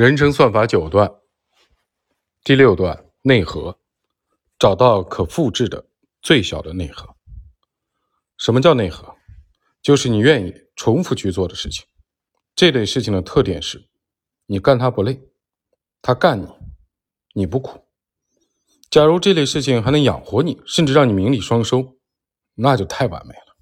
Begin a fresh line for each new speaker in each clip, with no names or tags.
人生算法九段，第六段内核，找到可复制的最小的内核。什么叫内核？就是你愿意重复去做的事情。这类事情的特点是，你干它不累，它干你，你不苦。假如这类事情还能养活你，甚至让你名利双收，那就太完美了。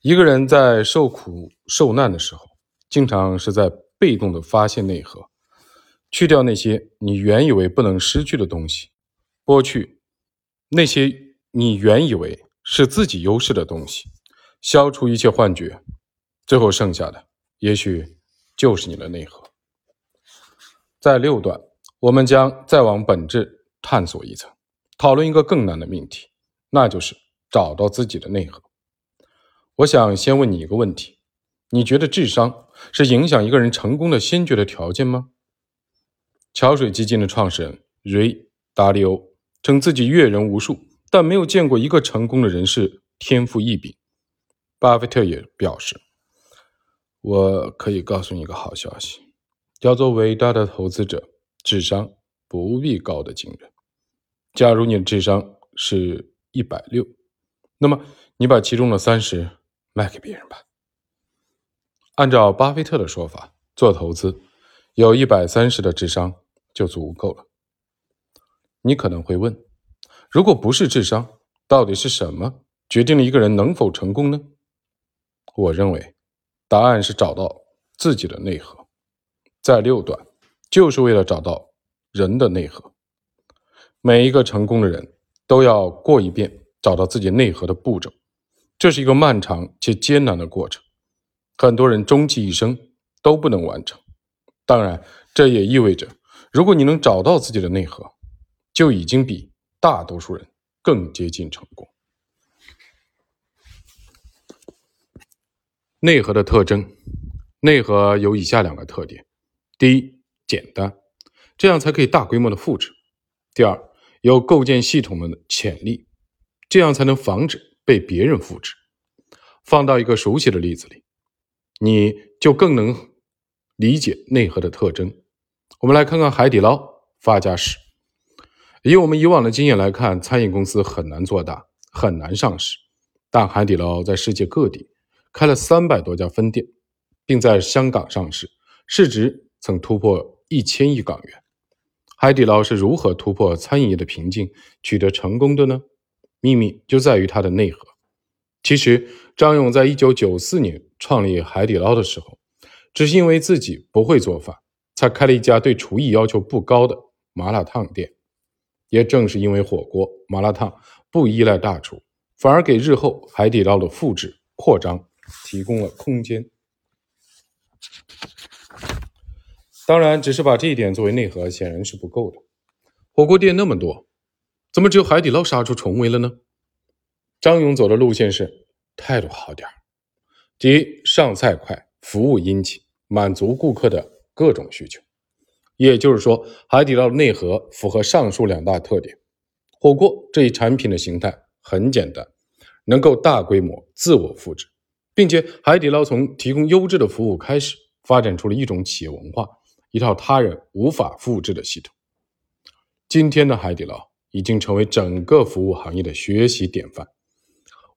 一个人在受苦受难的时候，经常是在。被动的发现内核，去掉那些你原以为不能失去的东西，剥去那些你原以为是自己优势的东西，消除一切幻觉，最后剩下的也许就是你的内核。在六段，我们将再往本质探索一层，讨论一个更难的命题，那就是找到自己的内核。我想先问你一个问题。你觉得智商是影响一个人成功的先决的条件吗？桥水基金的创始人瑞·达利欧称自己阅人无数，但没有见过一个成功的人士天赋异禀。巴菲特也表示：“我可以告诉你一个好消息，叫做伟大的投资者智商不必高的惊人。假如你的智商是一百六，那么你把其中的三十卖给别人吧。”按照巴菲特的说法，做投资有一百三十的智商就足够了。你可能会问，如果不是智商，到底是什么决定了一个人能否成功呢？我认为，答案是找到自己的内核。在六段，就是为了找到人的内核。每一个成功的人都要过一遍找到自己内核的步骤，这是一个漫长且艰难的过程。很多人终其一生都不能完成，当然，这也意味着，如果你能找到自己的内核，就已经比大多数人更接近成功。内核的特征，内核有以下两个特点：第一，简单，这样才可以大规模的复制；第二，有构建系统的潜力，这样才能防止被别人复制。放到一个熟悉的例子里。你就更能理解内核的特征。我们来看看海底捞发家史。以我们以往的经验来看，餐饮公司很难做大，很难上市。但海底捞在世界各地开了三百多家分店，并在香港上市，市值曾突破一千亿港元。海底捞是如何突破餐饮业的瓶颈，取得成功的呢？秘密就在于它的内核。其实，张勇在一九九四年。创立海底捞的时候，只是因为自己不会做饭，才开了一家对厨艺要求不高的麻辣烫店。也正是因为火锅、麻辣烫不依赖大厨，反而给日后海底捞的复制扩张提供了空间。当然，只是把这一点作为内核显然是不够的。火锅店那么多，怎么只有海底捞杀出重围了呢？张勇走的路线是态度好点儿。第一，上菜快，服务殷勤，满足顾客的各种需求。也就是说，海底捞的内核符合上述两大特点。火锅这一产品的形态很简单，能够大规模自我复制，并且海底捞从提供优质的服务开始，发展出了一种企业文化，一套他人无法复制的系统。今天的海底捞已经成为整个服务行业的学习典范。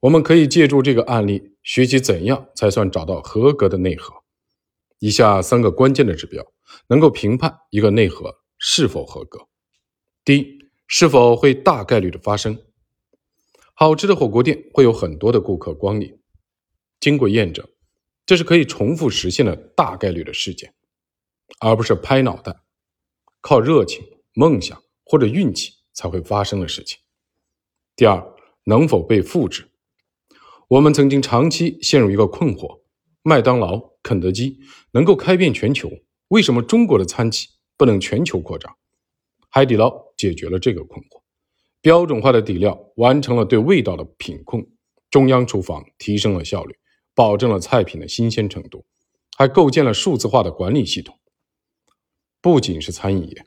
我们可以借助这个案例学习怎样才算找到合格的内核。以下三个关键的指标能够评判一个内核是否合格：第一，是否会大概率的发生。好吃的火锅店会有很多的顾客光临，经过验证，这是可以重复实现的大概率的事件，而不是拍脑袋、靠热情、梦想或者运气才会发生的事情。第二，能否被复制？我们曾经长期陷入一个困惑：麦当劳、肯德基能够开遍全球，为什么中国的餐企不能全球扩张？海底捞解决了这个困惑，标准化的底料完成了对味道的品控，中央厨房提升了效率，保证了菜品的新鲜程度，还构建了数字化的管理系统。不仅是餐饮业，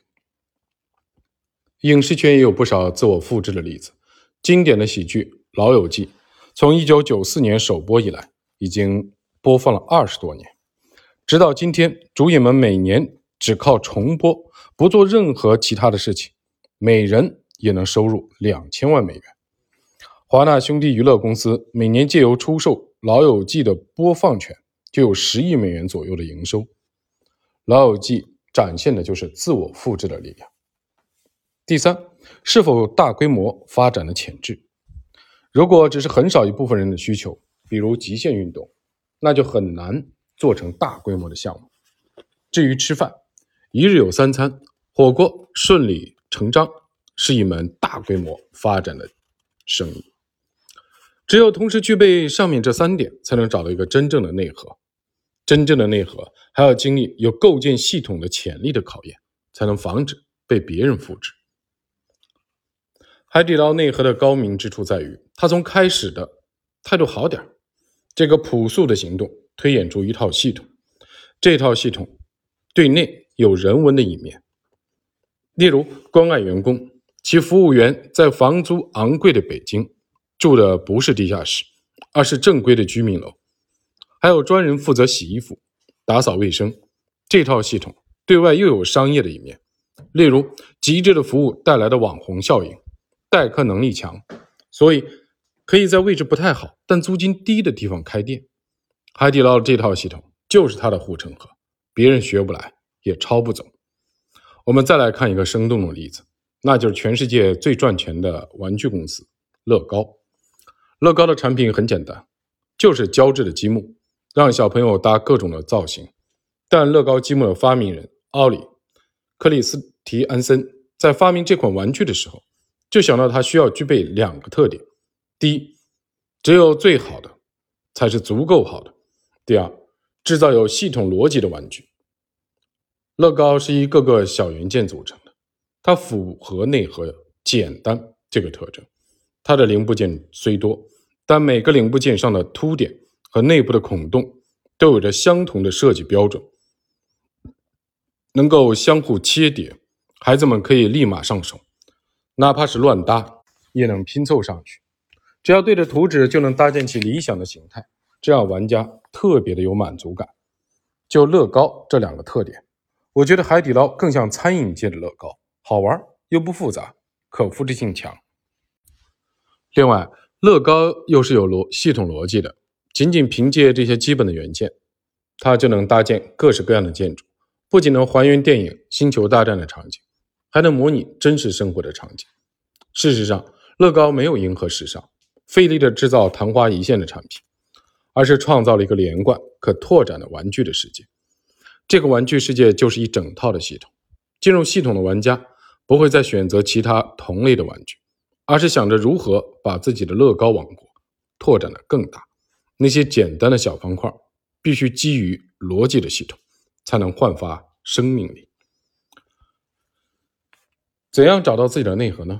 影视圈也有不少自我复制的例子。经典的喜剧《老友记》。从一九九四年首播以来，已经播放了二十多年，直到今天，主演们每年只靠重播，不做任何其他的事情，每人也能收入两千万美元。华纳兄弟娱乐公司每年借由出售《老友记》的播放权，就有十亿美元左右的营收。《老友记》展现的就是自我复制的力量。第三，是否有大规模发展的潜质？如果只是很少一部分人的需求，比如极限运动，那就很难做成大规模的项目。至于吃饭，一日有三餐，火锅顺理成章是一门大规模发展的生意。只有同时具备上面这三点，才能找到一个真正的内核。真正的内核还要经历有构建系统的潜力的考验，才能防止被别人复制。海底捞内核的高明之处在于，它从开始的态度好点这个朴素的行动推演出一套系统，这套系统对内有人文的一面，例如关爱员工，其服务员在房租昂贵的北京住的不是地下室，而是正规的居民楼，还有专人负责洗衣服、打扫卫生，这套系统对外又有商业的一面，例如极致的服务带来的网红效应。待客能力强，所以可以在位置不太好但租金低的地方开店。海底捞这套系统就是它的护城河，别人学不来也抄不走。我们再来看一个生动的例子，那就是全世界最赚钱的玩具公司乐高。乐高的产品很简单，就是胶质的积木，让小朋友搭各种的造型。但乐高积木的发明人奥里克里斯提安森在发明这款玩具的时候。就想到它需要具备两个特点：第一，只有最好的才是足够好的；第二，制造有系统逻辑的玩具。乐高是一个个小元件组成的，它符合内核简单这个特征。它的零部件虽多，但每个零部件上的凸点和内部的孔洞都有着相同的设计标准，能够相互切叠，孩子们可以立马上手。哪怕是乱搭，也能拼凑上去。只要对着图纸，就能搭建起理想的形态，这让玩家特别的有满足感。就乐高这两个特点，我觉得海底捞更像餐饮界的乐高，好玩又不复杂，可复制性强。另外，乐高又是有逻系统逻辑的，仅仅凭借这些基本的元件，它就能搭建各式各样的建筑，不仅能还原电影《星球大战》的场景。还能模拟真实生活的场景。事实上，乐高没有迎合时尚，费力的制造昙花一现的产品，而是创造了一个连贯、可拓展的玩具的世界。这个玩具世界就是一整套的系统。进入系统的玩家不会再选择其他同类的玩具，而是想着如何把自己的乐高王国拓展的更大。那些简单的小方块必须基于逻辑的系统，才能焕发生命力。怎样找到自己的内核呢？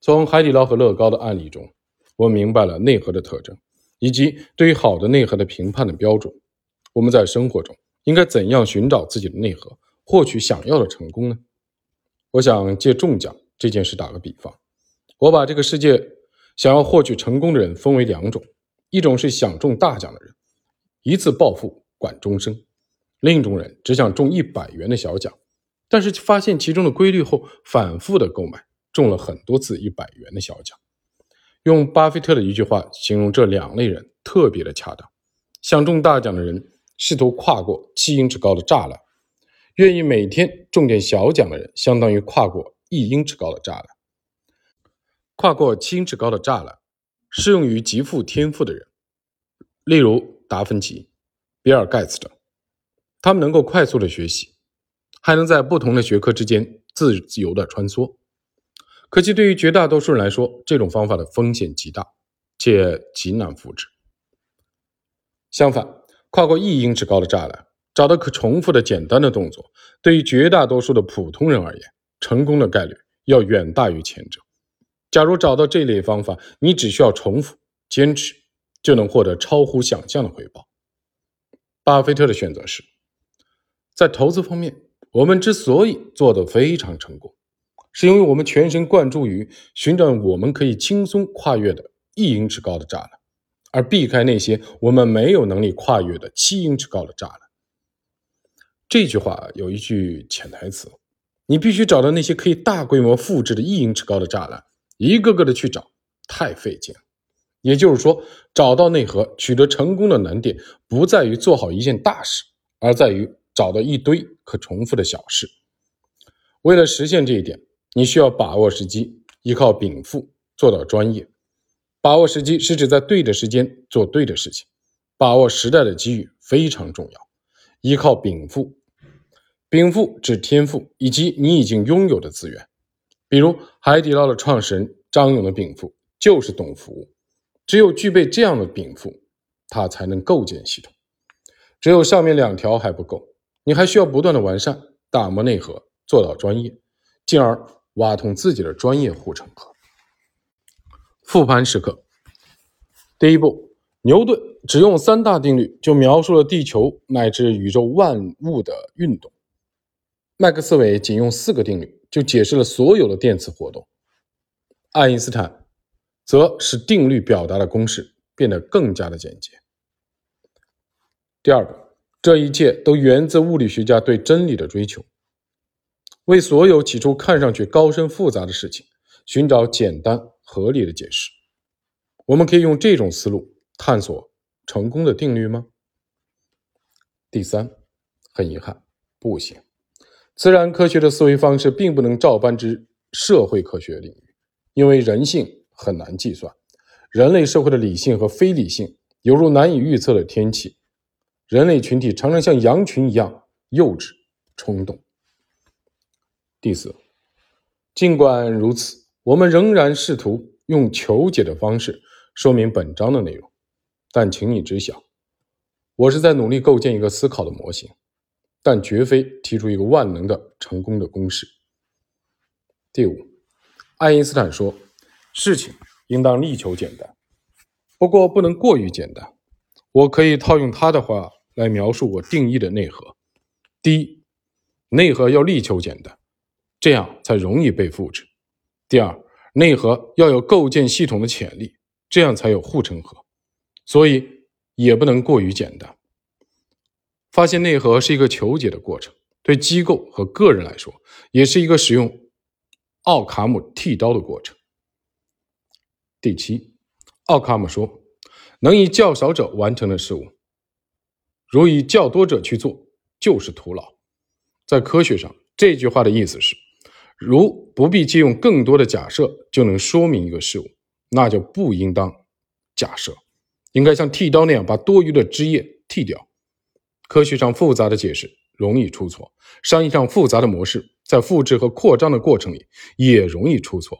从海底捞和乐高的案例中，我明白了内核的特征，以及对于好的内核的评判的标准。我们在生活中应该怎样寻找自己的内核，获取想要的成功呢？我想借中奖这件事打个比方，我把这个世界想要获取成功的人分为两种：一种是想中大奖的人，一次暴富管终生；另一种人只想中一百元的小奖。但是发现其中的规律后，反复的购买，中了很多次一百元的小奖。用巴菲特的一句话形容这两类人特别的恰当：想中大奖的人试图跨过七英尺高的栅栏，愿意每天中点小奖的人相当于跨过一英尺高的栅栏。跨过七英尺高的栅栏适用于极富天赋的人，例如达芬奇、比尔盖茨等，他们能够快速的学习。还能在不同的学科之间自由的穿梭，可惜对于绝大多数人来说，这种方法的风险极大，且极难复制。相反，跨过一英尺高的栅栏，找到可重复的简单的动作，对于绝大多数的普通人而言，成功的概率要远大于前者。假如找到这类方法，你只需要重复、坚持，就能获得超乎想象的回报。巴菲特的选择是在投资方面。我们之所以做得非常成功，是因为我们全神贯注于寻找我们可以轻松跨越的一英尺高的栅栏，而避开那些我们没有能力跨越的七英尺高的栅栏。这句话有一句潜台词：你必须找到那些可以大规模复制的一英尺高的栅栏，一个个的去找，太费劲。也就是说，找到内核、取得成功的难点，不在于做好一件大事，而在于找到一堆可重复的小事。为了实现这一点，你需要把握时机，依靠禀赋做到专业。把握时机是指在对的时间做对的事情，把握时代的机遇非常重要。依靠禀赋，禀赋指天赋以及你已经拥有的资源。比如海底捞的创始人张勇的禀赋就是懂服务。只有具备这样的禀赋，他才能构建系统。只有上面两条还不够，你还需要不断的完善、打磨内核，做到专业，进而挖通自己的专业护城河。复盘时刻，第一步，牛顿只用三大定律就描述了地球乃至宇宙万物的运动；麦克斯韦仅用四个定律就解释了所有的电磁活动；爱因斯坦。则使定律表达的公式变得更加的简洁。第二步，这一切都源自物理学家对真理的追求，为所有起初看上去高深复杂的事情寻找简单合理的解释。我们可以用这种思路探索成功的定律吗？第三，很遗憾，不行。自然科学的思维方式并不能照搬至社会科学领域，因为人性。很难计算，人类社会的理性和非理性犹如难以预测的天气，人类群体常常像羊群一样幼稚、冲动。第四，尽管如此，我们仍然试图用求解的方式说明本章的内容，但请你知晓，我是在努力构建一个思考的模型，但绝非提出一个万能的成功的公式。第五，爱因斯坦说。事情应当力求简单，不过不能过于简单。我可以套用他的话来描述我定义的内核：第一，内核要力求简单，这样才容易被复制；第二，内核要有构建系统的潜力，这样才有护城河。所以也不能过于简单。发现内核是一个求解的过程，对机构和个人来说，也是一个使用奥卡姆剃刀的过程。第七，奥卡姆说：“能以较少者完成的事物，如以较多者去做，就是徒劳。”在科学上，这句话的意思是：如不必借用更多的假设就能说明一个事物，那就不应当假设，应该像剃刀那样把多余的枝叶剃掉。科学上复杂的解释容易出错，商业上复杂的模式在复制和扩张的过程里也容易出错，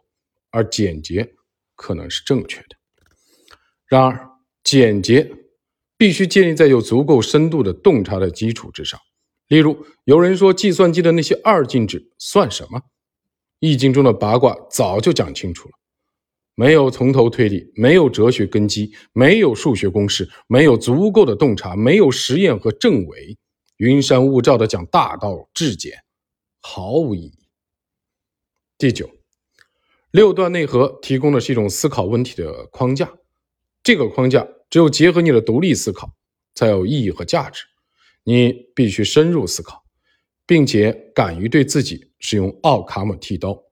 而简洁。可能是正确的，然而简洁必须建立在有足够深度的洞察的基础之上。例如，有人说计算机的那些二进制算什么？《易经》中的八卦早就讲清楚了：没有从头推理，没有哲学根基，没有数学公式，没有足够的洞察，没有实验和证伪，云山雾罩的讲大道至简，毫无意义。第九。六段内核提供的是一种思考问题的框架，这个框架只有结合你的独立思考，才有意义和价值。你必须深入思考，并且敢于对自己使用奥卡姆剃刀。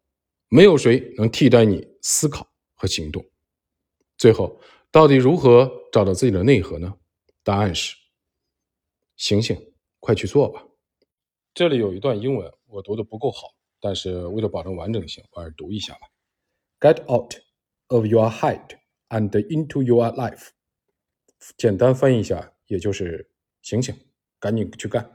没有谁能替代你思考和行动。最后，到底如何找到自己的内核呢？答案是：醒醒，快去做吧。这里有一段英文，我读的不够好，但是为了保证完整性，我还是读一下吧。Get out of your head and into your life。简单翻译一下，也就是醒醒，赶紧去干。